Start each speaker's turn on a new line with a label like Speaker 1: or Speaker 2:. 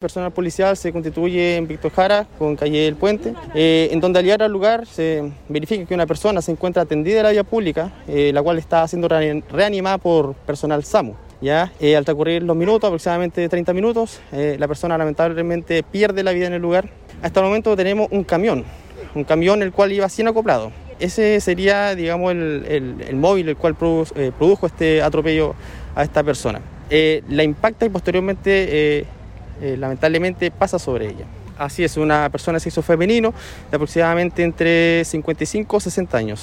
Speaker 1: personal policial se constituye en Víctor Jara con calle del Puente, eh, en donde al llegar al lugar se verifica que una persona se encuentra atendida en la vía pública, eh, la cual está siendo reanimada por personal SAMU. Ya, eh, al transcurrir los minutos, aproximadamente 30 minutos, la persona lamentablemente pierde la vida en el lugar. Hasta el momento tenemos un camión, un camión el cual iba sin acoplado. Ese sería, digamos, el, el móvil el cual produjo este atropello a esta persona. la impacta y posteriormente eh, lamentablemente pasa sobre ella. Así es, una persona de sexo femenino de aproximadamente entre 55 y 60 años.